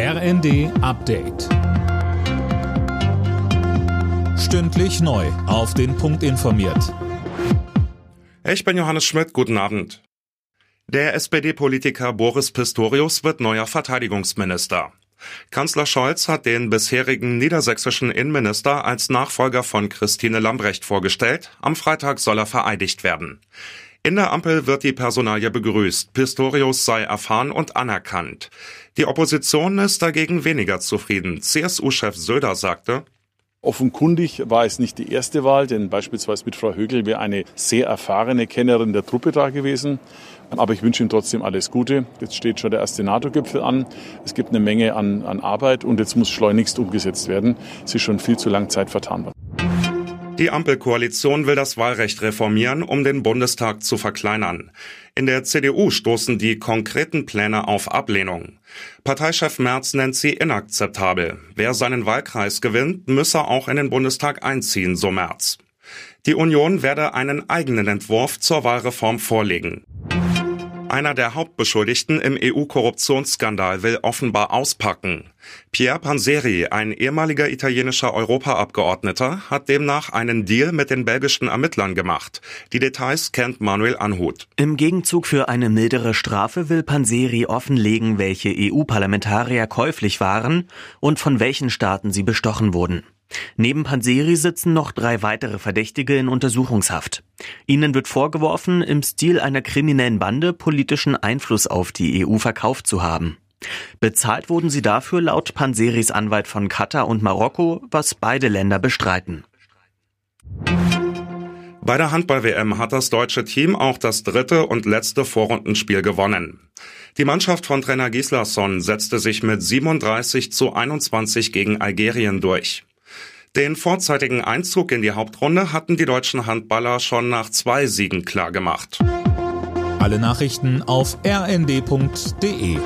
RND Update. Stündlich neu. Auf den Punkt informiert. Ich bin Johannes Schmidt. Guten Abend. Der SPD-Politiker Boris Pistorius wird neuer Verteidigungsminister. Kanzler Scholz hat den bisherigen niedersächsischen Innenminister als Nachfolger von Christine Lambrecht vorgestellt. Am Freitag soll er vereidigt werden. In der Ampel wird die Personalie begrüßt. Pistorius sei erfahren und anerkannt. Die Opposition ist dagegen weniger zufrieden. CSU-Chef Söder sagte, Offenkundig war es nicht die erste Wahl, denn beispielsweise mit Frau Högel wäre eine sehr erfahrene Kennerin der Truppe da gewesen. Aber ich wünsche ihm trotzdem alles Gute. Jetzt steht schon der erste NATO-Gipfel an. Es gibt eine Menge an, an Arbeit und jetzt muss schleunigst umgesetzt werden. Es ist schon viel zu lang Zeit vertan worden. Die Ampelkoalition will das Wahlrecht reformieren, um den Bundestag zu verkleinern. In der CDU stoßen die konkreten Pläne auf Ablehnung. Parteichef Merz nennt sie inakzeptabel. Wer seinen Wahlkreis gewinnt, müsse auch in den Bundestag einziehen, so Merz. Die Union werde einen eigenen Entwurf zur Wahlreform vorlegen. Einer der Hauptbeschuldigten im EU-Korruptionsskandal will offenbar auspacken. Pierre Panseri, ein ehemaliger italienischer Europaabgeordneter, hat demnach einen Deal mit den belgischen Ermittlern gemacht. Die Details kennt Manuel Anhut. Im Gegenzug für eine mildere Strafe will Panseri offenlegen, welche EU-Parlamentarier käuflich waren und von welchen Staaten sie bestochen wurden. Neben Panseri sitzen noch drei weitere Verdächtige in Untersuchungshaft. Ihnen wird vorgeworfen, im Stil einer kriminellen Bande politischen Einfluss auf die EU verkauft zu haben. Bezahlt wurden sie dafür laut Panseris Anwalt von Katar und Marokko, was beide Länder bestreiten. Bei der Handball-WM hat das deutsche Team auch das dritte und letzte Vorrundenspiel gewonnen. Die Mannschaft von Trainer Gislason setzte sich mit 37 zu 21 gegen Algerien durch. Den vorzeitigen Einzug in die Hauptrunde hatten die deutschen Handballer schon nach zwei Siegen klargemacht. Alle Nachrichten auf rnd.de